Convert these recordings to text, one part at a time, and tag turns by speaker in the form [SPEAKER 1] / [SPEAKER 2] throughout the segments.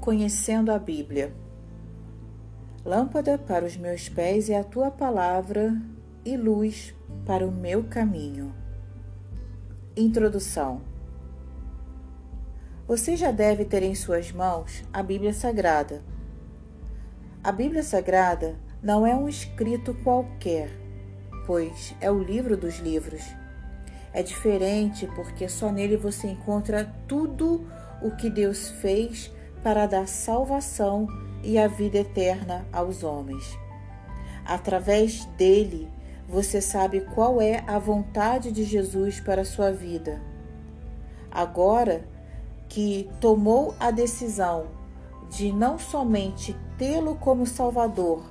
[SPEAKER 1] Conhecendo a Bíblia. Lâmpada para os meus pés é a tua palavra e luz para o meu caminho. Introdução. Você já deve ter em suas mãos a Bíblia Sagrada. A Bíblia Sagrada não é um escrito qualquer, pois é o livro dos livros. É diferente porque só nele você encontra tudo o que Deus fez para dar salvação e a vida eterna aos homens. Através dele, você sabe qual é a vontade de Jesus para a sua vida. Agora que tomou a decisão de não somente tê-lo como Salvador,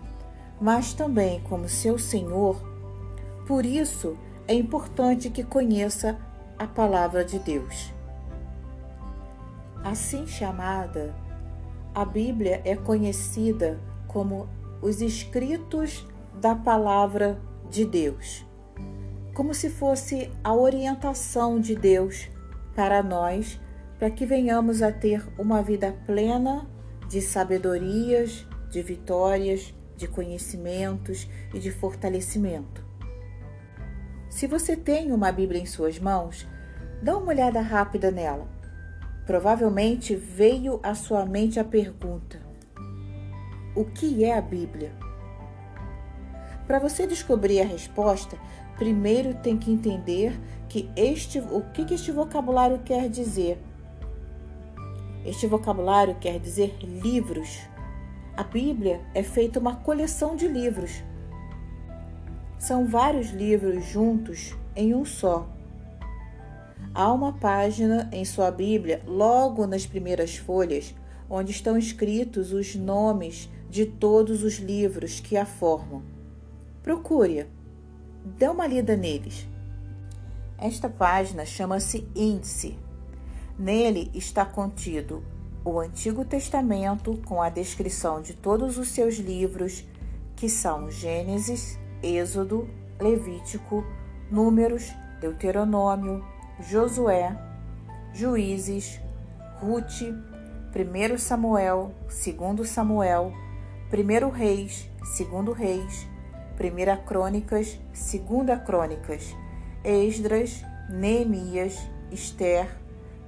[SPEAKER 1] mas também como seu Senhor, por isso é importante que conheça a palavra de Deus. Assim chamada, a Bíblia é conhecida como os escritos da palavra de Deus, como se fosse a orientação de Deus para nós, para que venhamos a ter uma vida plena de sabedorias, de vitórias, de conhecimentos e de fortalecimento. Se você tem uma Bíblia em suas mãos, dá uma olhada rápida nela. Provavelmente veio à sua mente a pergunta: O que é a Bíblia? Para você descobrir a resposta, primeiro tem que entender que este, o que, que este vocabulário quer dizer. Este vocabulário quer dizer livros. A Bíblia é feita uma coleção de livros. São vários livros juntos em um só. Há uma página em sua Bíblia, logo nas primeiras folhas, onde estão escritos os nomes de todos os livros que a formam. Procure-a, dê uma lida neles. Esta página chama-se Índice. Nele está contido o Antigo Testamento com a descrição de todos os seus livros, que são Gênesis, Êxodo, Levítico, Números, Deuteronômio, Josué, Juízes, Ruth, 1 Samuel, 2 Samuel, 1 Reis, 2 Reis, 1 Crônicas, 2 Crônicas, Esdras, Neemias, Esther,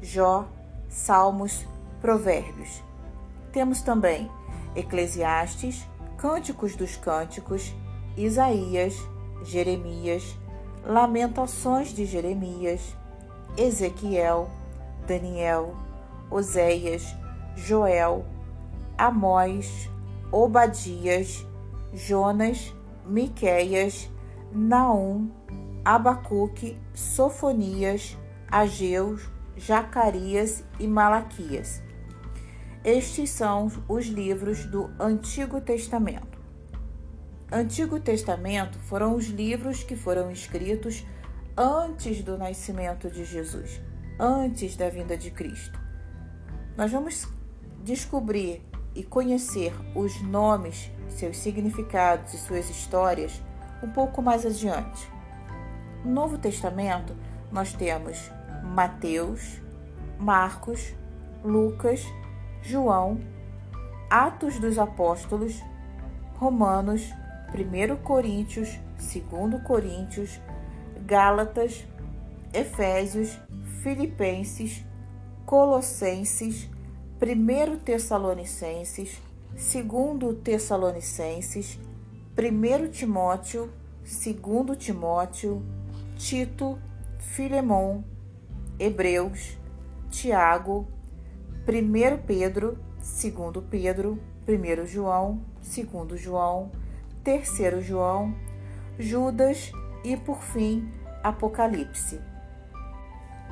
[SPEAKER 1] Jó, Salmos, Provérbios. Temos também Eclesiastes, Cânticos dos Cânticos, Isaías, Jeremias, Lamentações de Jeremias, Ezequiel, Daniel, Oséias, Joel, Amós, Obadias, Jonas, Miqueias, Naum, Abacuque, Sofonias, Ageu, Zacarias e Malaquias. Estes são os livros do Antigo Testamento. Antigo Testamento foram os livros que foram escritos antes do nascimento de Jesus, antes da vinda de Cristo. Nós vamos descobrir e conhecer os nomes, seus significados e suas histórias um pouco mais adiante. No Novo Testamento, nós temos Mateus, Marcos, Lucas, João, Atos dos Apóstolos, Romanos, 1 Coríntios, 2 Coríntios, Gálatas, Efésios, Filipenses, Colossenses, 1 Tessalonicenses, 2 Tessalonicenses, 1 Timóteo, 2 Timóteo, Tito, Filemon, Hebreus, Tiago, 1 Pedro, 2 Pedro, 1 João, 2 João, 3 João, Judas e, por fim, Apocalipse.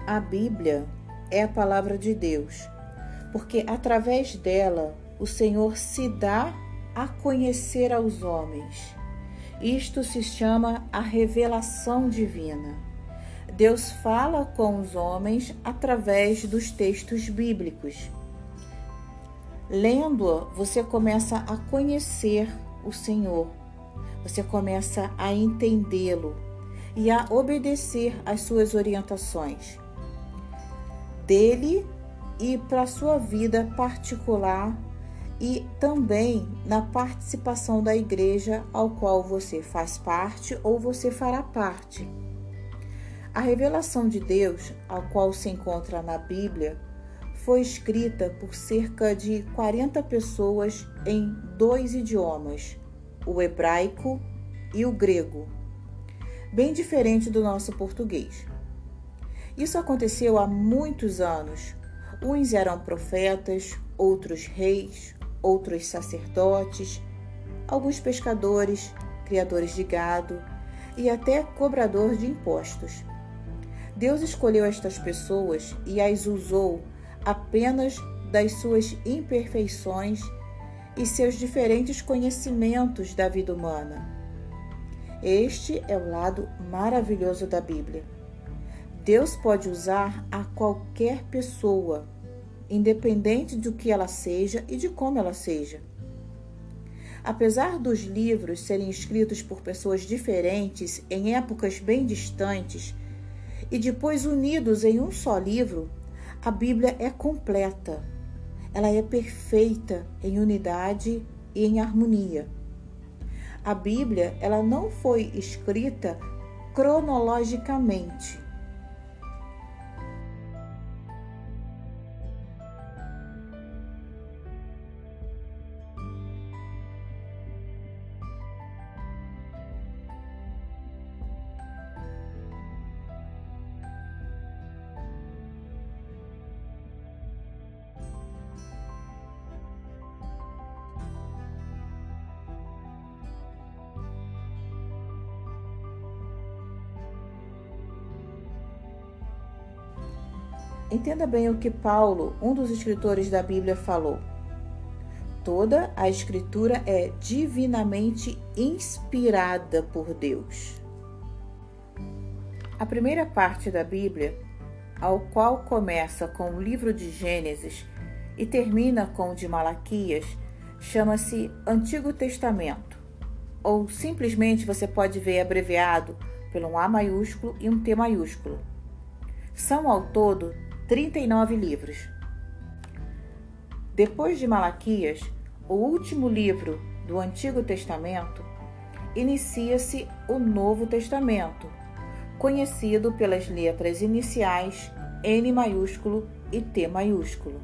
[SPEAKER 1] A Bíblia é a palavra de Deus, porque através dela o Senhor se dá a conhecer aos homens. Isto se chama a revelação divina. Deus fala com os homens através dos textos bíblicos. Lendo-a, você começa a conhecer o Senhor, você começa a entendê-lo e a obedecer às suas orientações. Dele e para a sua vida particular e também na participação da igreja ao qual você faz parte ou você fará parte. A revelação de Deus, a qual se encontra na Bíblia, foi escrita por cerca de 40 pessoas em dois idiomas, o hebraico e o grego, bem diferente do nosso português. Isso aconteceu há muitos anos. Uns eram profetas, outros reis, outros sacerdotes, alguns pescadores, criadores de gado e até cobrador de impostos. Deus escolheu estas pessoas e as usou apenas das suas imperfeições e seus diferentes conhecimentos da vida humana. Este é o lado maravilhoso da Bíblia. Deus pode usar a qualquer pessoa, independente do que ela seja e de como ela seja. Apesar dos livros serem escritos por pessoas diferentes em épocas bem distantes e depois unidos em um só livro, a Bíblia é completa. Ela é perfeita em unidade e em harmonia. A Bíblia, ela não foi escrita cronologicamente. Entenda bem o que Paulo, um dos escritores da Bíblia, falou. Toda a Escritura é divinamente inspirada por Deus. A primeira parte da Bíblia, ao qual começa com o livro de Gênesis e termina com o de Malaquias, chama-se Antigo Testamento, ou simplesmente você pode ver abreviado pelo um A maiúsculo e um T maiúsculo. São ao todo 39 livros. Depois de Malaquias, o último livro do Antigo Testamento, inicia-se o Novo Testamento, conhecido pelas letras iniciais N maiúsculo e T maiúsculo.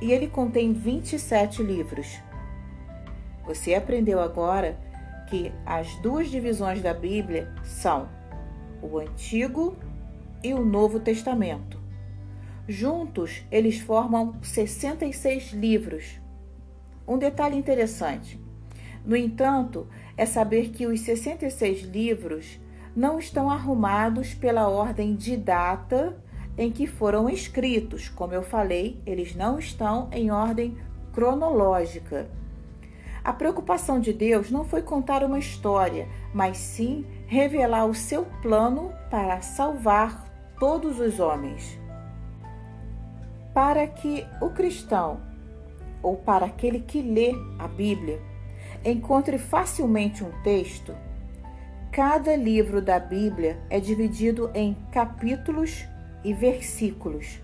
[SPEAKER 1] E ele contém 27 livros. Você aprendeu agora que as duas divisões da Bíblia são o Antigo e o Novo Testamento. Juntos, eles formam 66 livros. Um detalhe interessante, no entanto, é saber que os 66 livros não estão arrumados pela ordem de data em que foram escritos. Como eu falei, eles não estão em ordem cronológica. A preocupação de Deus não foi contar uma história, mas sim revelar o seu plano para salvar todos os homens. Para que o cristão, ou para aquele que lê a Bíblia, encontre facilmente um texto, cada livro da Bíblia é dividido em capítulos e versículos.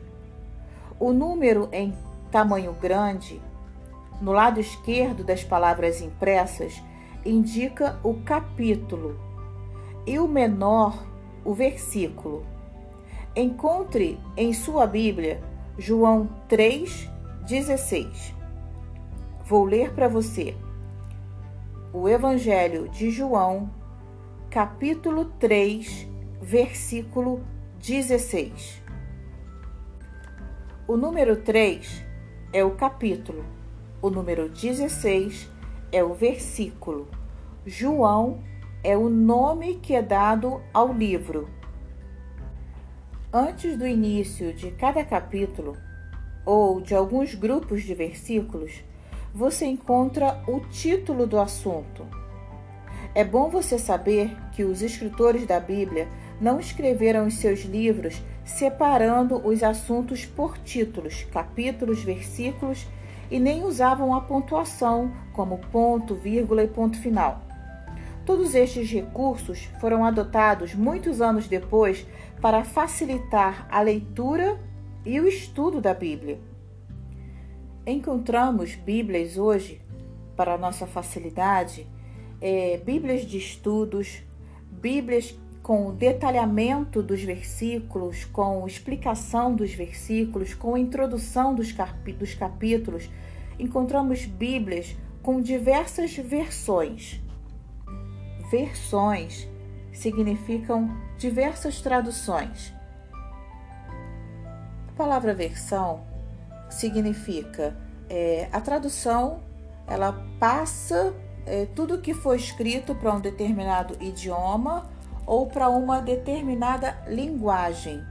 [SPEAKER 1] O número em tamanho grande, no lado esquerdo das palavras impressas, indica o capítulo e o menor, o versículo. Encontre em sua Bíblia João 3,16. Vou ler para você o Evangelho de João, capítulo 3, versículo 16. O número 3 é o capítulo, o número 16 é o versículo. João é o nome que é dado ao livro Antes do início de cada capítulo, ou de alguns grupos de versículos, você encontra o título do assunto. É bom você saber que os escritores da Bíblia não escreveram os seus livros separando os assuntos por títulos, capítulos, versículos e nem usavam a pontuação como ponto, vírgula e ponto final. Todos estes recursos foram adotados muitos anos depois para facilitar a leitura e o estudo da Bíblia. Encontramos Bíblias hoje, para nossa facilidade, é, Bíblias de estudos, Bíblias com detalhamento dos versículos, com explicação dos versículos, com introdução dos, dos capítulos. Encontramos Bíblias com diversas versões. Versões significam diversas traduções. A palavra versão significa é, a tradução, ela passa é, tudo que foi escrito para um determinado idioma ou para uma determinada linguagem.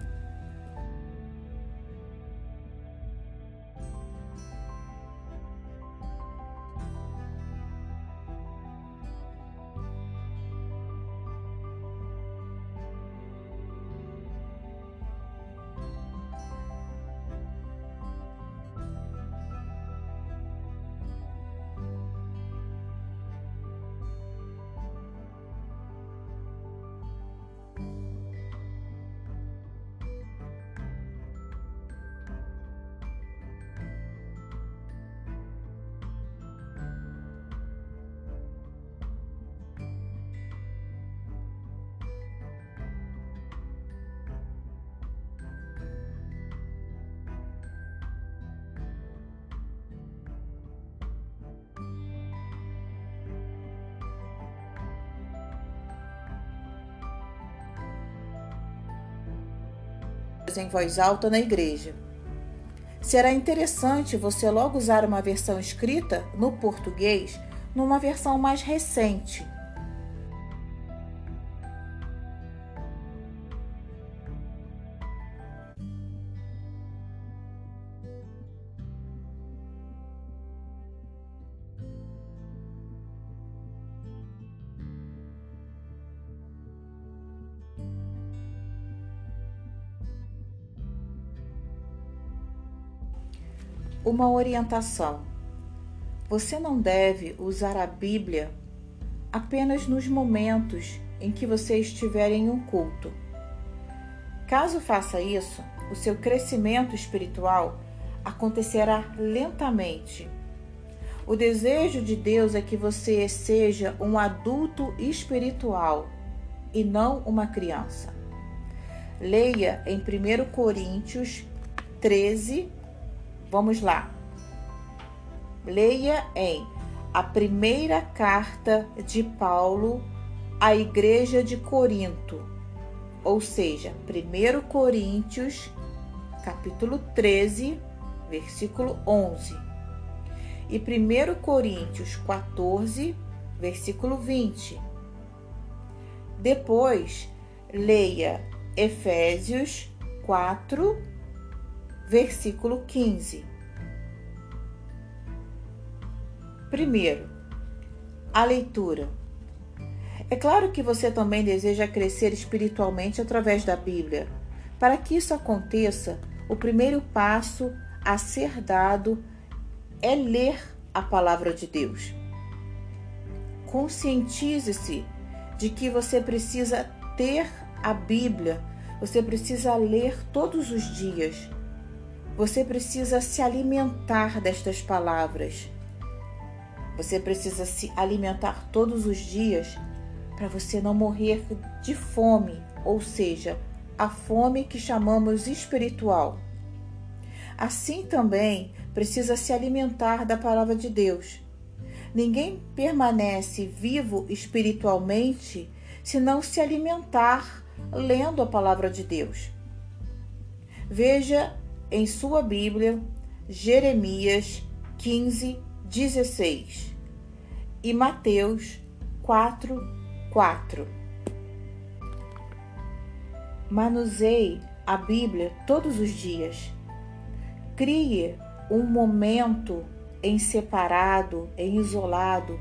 [SPEAKER 1] Em voz alta na igreja. Será interessante você logo usar uma versão escrita no português numa versão mais recente Uma orientação: você não deve usar a Bíblia apenas nos momentos em que você estiver em um culto. Caso faça isso, o seu crescimento espiritual acontecerá lentamente. O desejo de Deus é que você seja um adulto espiritual e não uma criança. Leia em 1 Coríntios 13, Vamos lá. Leia em a primeira carta de Paulo à igreja de Corinto, ou seja, 1 Coríntios, capítulo 13, versículo 11, e 1 Coríntios 14, versículo 20. Depois, leia Efésios 4, versículo 15. Primeiro, a leitura. É claro que você também deseja crescer espiritualmente através da Bíblia. Para que isso aconteça, o primeiro passo a ser dado é ler a palavra de Deus. Conscientize-se de que você precisa ter a Bíblia, você precisa ler todos os dias. Você precisa se alimentar destas palavras. Você precisa se alimentar todos os dias para você não morrer de fome, ou seja, a fome que chamamos espiritual. Assim também precisa se alimentar da palavra de Deus. Ninguém permanece vivo espiritualmente se não se alimentar lendo a palavra de Deus. Veja em sua Bíblia Jeremias 15, 16 e Mateus 4, 4. Manuseie a Bíblia todos os dias. Crie um momento em separado, em isolado,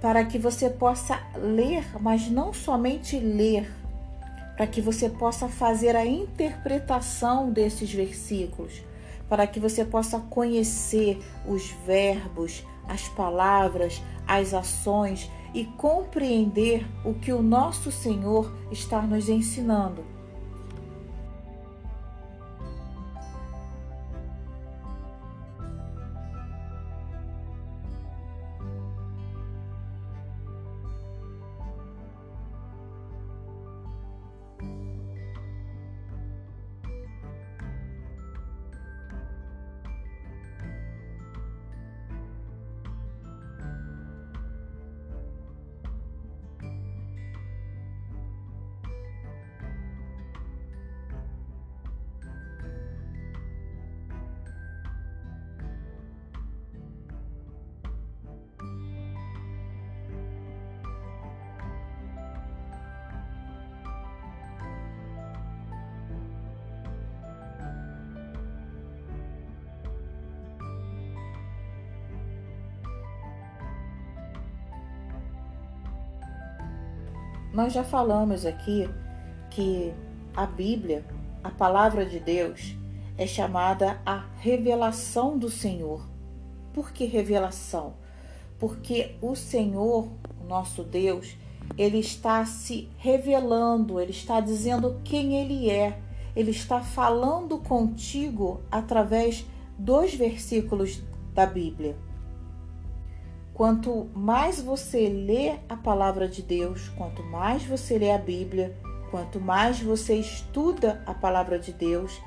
[SPEAKER 1] para que você possa ler, mas não somente ler, para que você possa fazer a interpretação desses versículos, para que você possa conhecer os verbos, as palavras, as ações e compreender o que o nosso Senhor está nos ensinando. Nós já falamos aqui que a Bíblia, a palavra de Deus, é chamada a revelação do Senhor. Por que revelação? Porque o Senhor, o nosso Deus, ele está se revelando, ele está dizendo quem ele é. Ele está falando contigo através dos versículos da Bíblia. Quanto mais você lê a palavra de Deus, quanto mais você lê a Bíblia, quanto mais você estuda a palavra de Deus,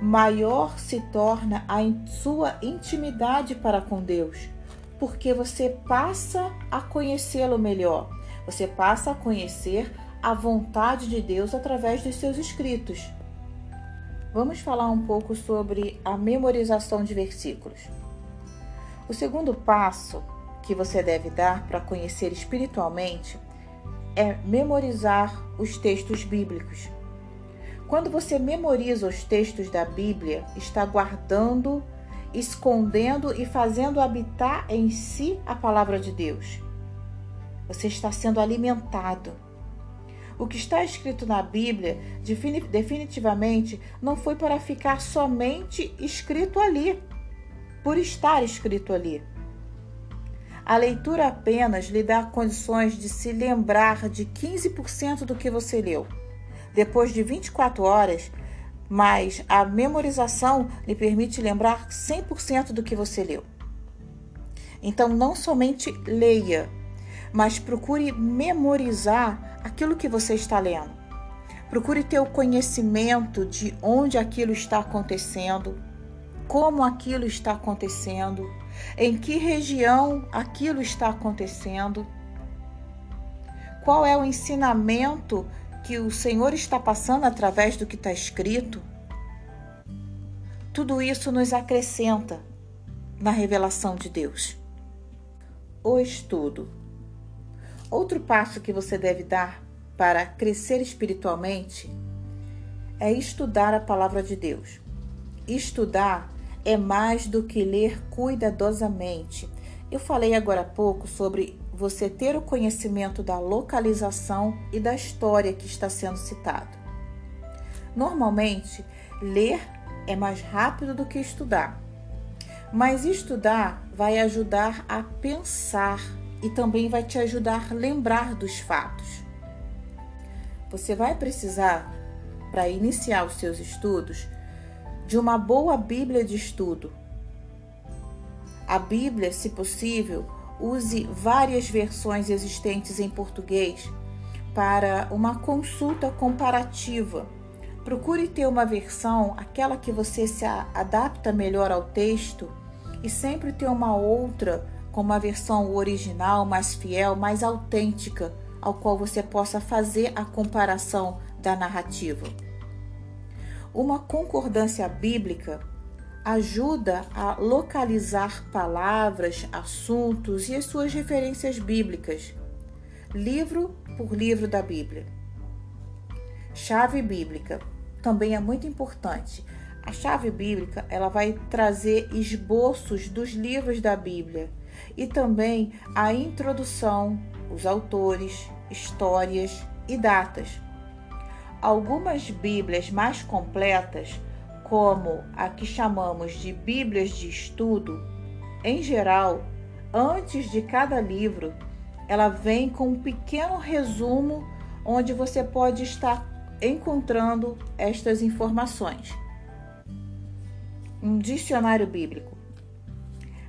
[SPEAKER 1] maior se torna a sua intimidade para com Deus, porque você passa a conhecê-lo melhor, você passa a conhecer a vontade de Deus através dos seus escritos. Vamos falar um pouco sobre a memorização de versículos. O segundo passo que você deve dar para conhecer espiritualmente é memorizar os textos bíblicos. Quando você memoriza os textos da Bíblia, está guardando, escondendo e fazendo habitar em si a palavra de Deus. Você está sendo alimentado. O que está escrito na Bíblia, definitivamente, não foi para ficar somente escrito ali, por estar escrito ali. A leitura apenas lhe dá condições de se lembrar de 15% do que você leu depois de 24 horas, mas a memorização lhe permite lembrar 100% do que você leu. Então, não somente leia, mas procure memorizar aquilo que você está lendo. Procure ter o conhecimento de onde aquilo está acontecendo, como aquilo está acontecendo, em que região aquilo está acontecendo, qual é o ensinamento que o Senhor está passando através do que está escrito, tudo isso nos acrescenta na revelação de Deus. O estudo. Outro passo que você deve dar para crescer espiritualmente é estudar a palavra de Deus. Estudar é mais do que ler cuidadosamente. Eu falei agora há pouco sobre você ter o conhecimento da localização e da história que está sendo citado. Normalmente, ler é mais rápido do que estudar, mas estudar vai ajudar a pensar e também vai te ajudar a lembrar dos fatos. Você vai precisar, para iniciar os seus estudos, de uma boa Bíblia de estudo. A Bíblia, se possível, use várias versões existentes em português para uma consulta comparativa. Procure ter uma versão, aquela que você se adapta melhor ao texto, e sempre ter uma outra com uma versão original, mais fiel, mais autêntica, ao qual você possa fazer a comparação da narrativa. Uma concordância bíblica ajuda a localizar palavras, assuntos e as suas referências bíblicas, livro por livro da Bíblia. Chave bíblica também é muito importante. A chave bíblica ela vai trazer esboços dos livros da Bíblia e também a introdução, os autores, histórias e datas. Algumas Bíblias mais completas como a que chamamos de Bíblias de estudo, em geral, antes de cada livro, ela vem com um pequeno resumo onde você pode estar encontrando estas informações. Um dicionário bíblico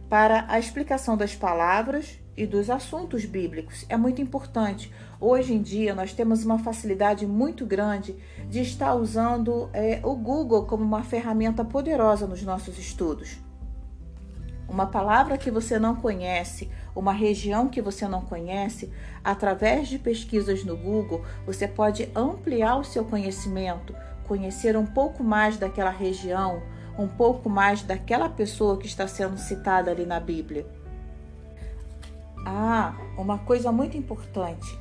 [SPEAKER 1] para a explicação das palavras e dos assuntos bíblicos. É muito importante. Hoje em dia, nós temos uma facilidade muito grande de estar usando é, o Google como uma ferramenta poderosa nos nossos estudos. Uma palavra que você não conhece, uma região que você não conhece, através de pesquisas no Google, você pode ampliar o seu conhecimento, conhecer um pouco mais daquela região, um pouco mais daquela pessoa que está sendo citada ali na Bíblia. Ah, uma coisa muito importante: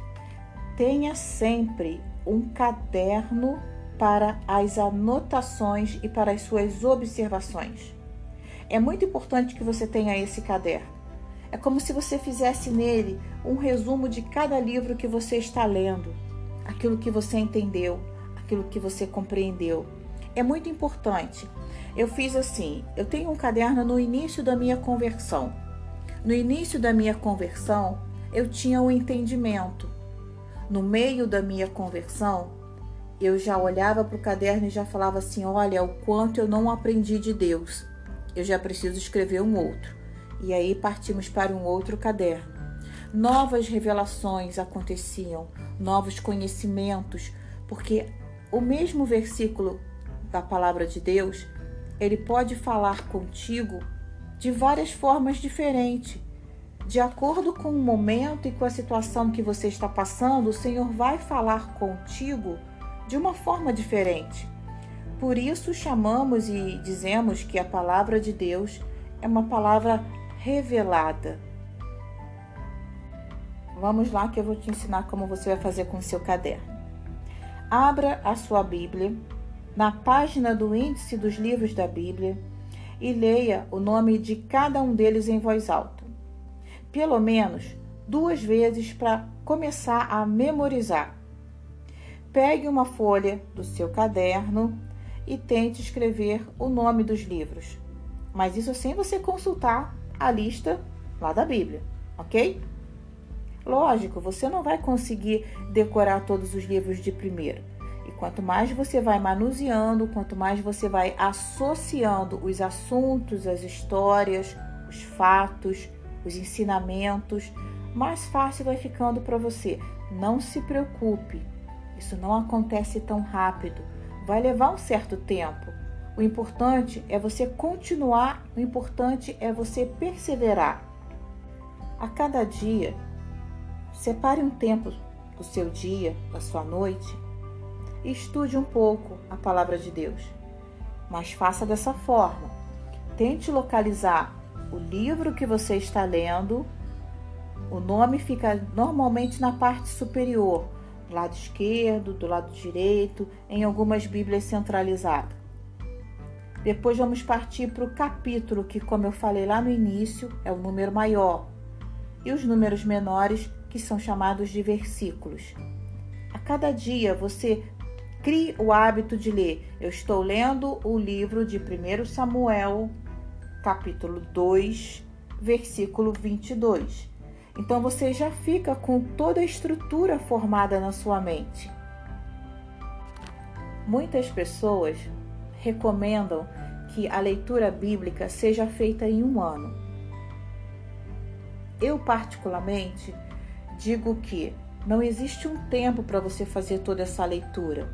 [SPEAKER 1] tenha sempre um caderno para as anotações e para as suas observações. É muito importante que você tenha esse caderno. É como se você fizesse nele um resumo de cada livro que você está lendo. aquilo que você entendeu, aquilo que você compreendeu. É muito importante. Eu fiz assim: eu tenho um caderno no início da minha conversão. No início da minha conversão, eu tinha o um entendimento. No meio da minha conversão, eu já olhava para o caderno e já falava assim: olha, o quanto eu não aprendi de Deus. Eu já preciso escrever um outro. E aí partimos para um outro caderno. Novas revelações aconteciam, novos conhecimentos, porque o mesmo versículo da palavra de Deus, ele pode falar contigo de várias formas diferentes. De acordo com o momento e com a situação que você está passando, o Senhor vai falar contigo de uma forma diferente. Por isso chamamos e dizemos que a palavra de Deus é uma palavra revelada. Vamos lá que eu vou te ensinar como você vai fazer com o seu caderno. Abra a sua Bíblia na página do índice dos livros da Bíblia e leia o nome de cada um deles em voz alta. Pelo menos duas vezes para começar a memorizar. Pegue uma folha do seu caderno e tente escrever o nome dos livros. Mas isso sem você consultar a lista lá da Bíblia, ok? Lógico, você não vai conseguir decorar todos os livros de primeira. E quanto mais você vai manuseando, quanto mais você vai associando os assuntos, as histórias, os fatos, os ensinamentos, mais fácil vai ficando para você. Não se preocupe, isso não acontece tão rápido. Vai levar um certo tempo. O importante é você continuar, o importante é você perseverar. A cada dia, separe um tempo do seu dia, da sua noite, e estude um pouco a palavra de Deus. Mas faça dessa forma. Tente localizar o livro que você está lendo. O nome fica normalmente na parte superior, do lado esquerdo, do lado direito, em algumas Bíblias centralizadas. Depois vamos partir para o capítulo, que, como eu falei lá no início, é o número maior, e os números menores, que são chamados de versículos. A cada dia você crie o hábito de ler. Eu estou lendo o livro de 1 Samuel, capítulo 2, versículo 22. Então você já fica com toda a estrutura formada na sua mente. Muitas pessoas recomendam que a leitura bíblica seja feita em um ano. Eu, particularmente, digo que não existe um tempo para você fazer toda essa leitura.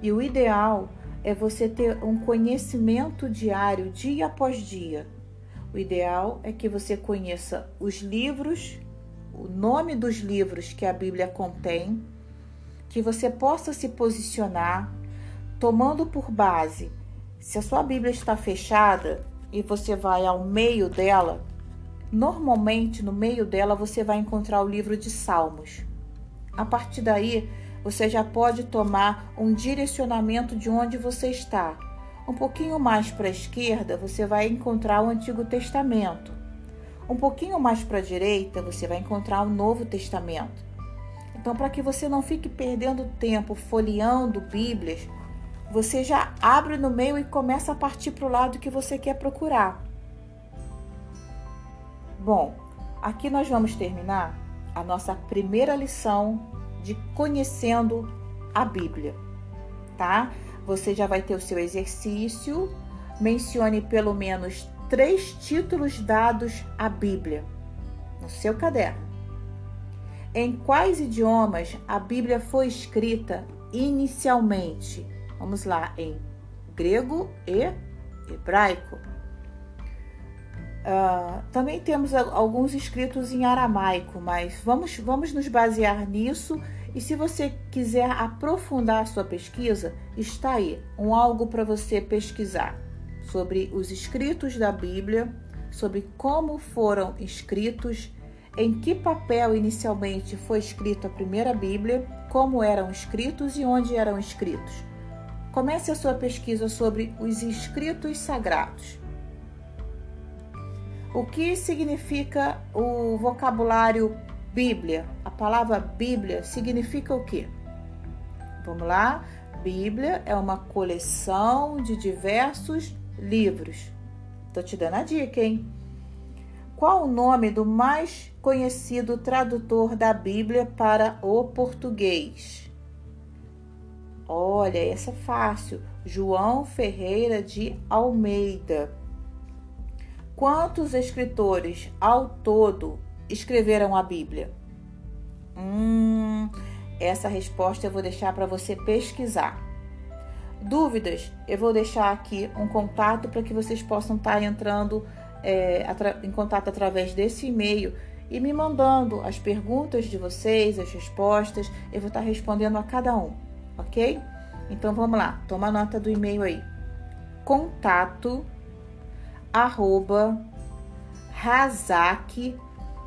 [SPEAKER 1] E o ideal é você ter um conhecimento diário, dia após dia, o ideal é que você conheça os livros, o nome dos livros que a Bíblia contém, que você possa se posicionar tomando por base se a sua Bíblia está fechada e você vai ao meio dela, normalmente no meio dela você vai encontrar o livro de Salmos. A partir daí, você já pode tomar um direcionamento de onde você está um pouquinho mais para a esquerda, você vai encontrar o Antigo Testamento. Um pouquinho mais para a direita, você vai encontrar o Novo Testamento. Então, para que você não fique perdendo tempo folheando Bíblias, você já abre no meio e começa a partir para o lado que você quer procurar. Bom, aqui nós vamos terminar a nossa primeira lição de conhecendo a Bíblia, tá? você já vai ter o seu exercício. Mencione pelo menos três títulos dados à Bíblia no seu caderno. Em quais idiomas a Bíblia foi escrita inicialmente? Vamos lá, em grego e hebraico. Uh, também temos alguns escritos em aramaico, mas vamos, vamos nos basear nisso e se você quiser aprofundar a sua pesquisa, está aí um algo para você pesquisar sobre os escritos da Bíblia, sobre como foram escritos, em que papel inicialmente foi escrita a primeira Bíblia, como eram escritos e onde eram escritos. Comece a sua pesquisa sobre os escritos sagrados. O que significa o vocabulário Bíblia, a palavra Bíblia significa o quê? Vamos lá? Bíblia é uma coleção de diversos livros. Tô te dando a dica, hein? Qual o nome do mais conhecido tradutor da Bíblia para o português? Olha, essa é fácil. João Ferreira de Almeida. Quantos escritores ao todo escreveram a Bíblia? Hum, essa resposta eu vou deixar para você pesquisar. Dúvidas? Eu vou deixar aqui um contato para que vocês possam estar tá entrando é, em contato através desse e-mail e me mandando as perguntas de vocês, as respostas. Eu vou estar tá respondendo a cada um, ok? Então vamos lá, toma nota do e-mail aí. Contato arroba Razak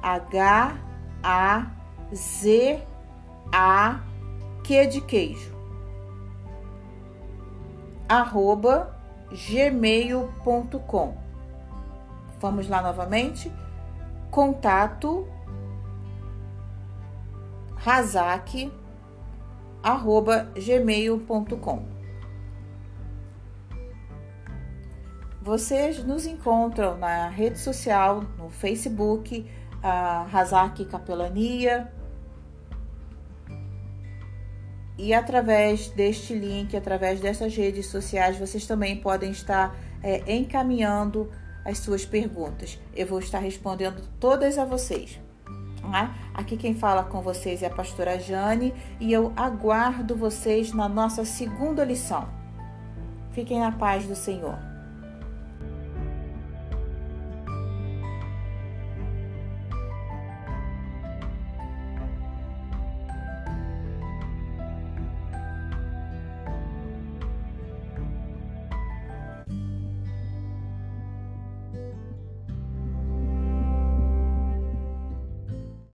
[SPEAKER 1] H A Z A Q de queijo arroba gmail.com. Vamos lá novamente. Contato razak arroba gmail.com. Vocês nos encontram na rede social, no Facebook, a Razak Capelania. E através deste link, através dessas redes sociais, vocês também podem estar é, encaminhando as suas perguntas. Eu vou estar respondendo todas a vocês. Né? Aqui quem fala com vocês é a pastora Jane e eu aguardo vocês na nossa segunda lição. Fiquem na paz do Senhor.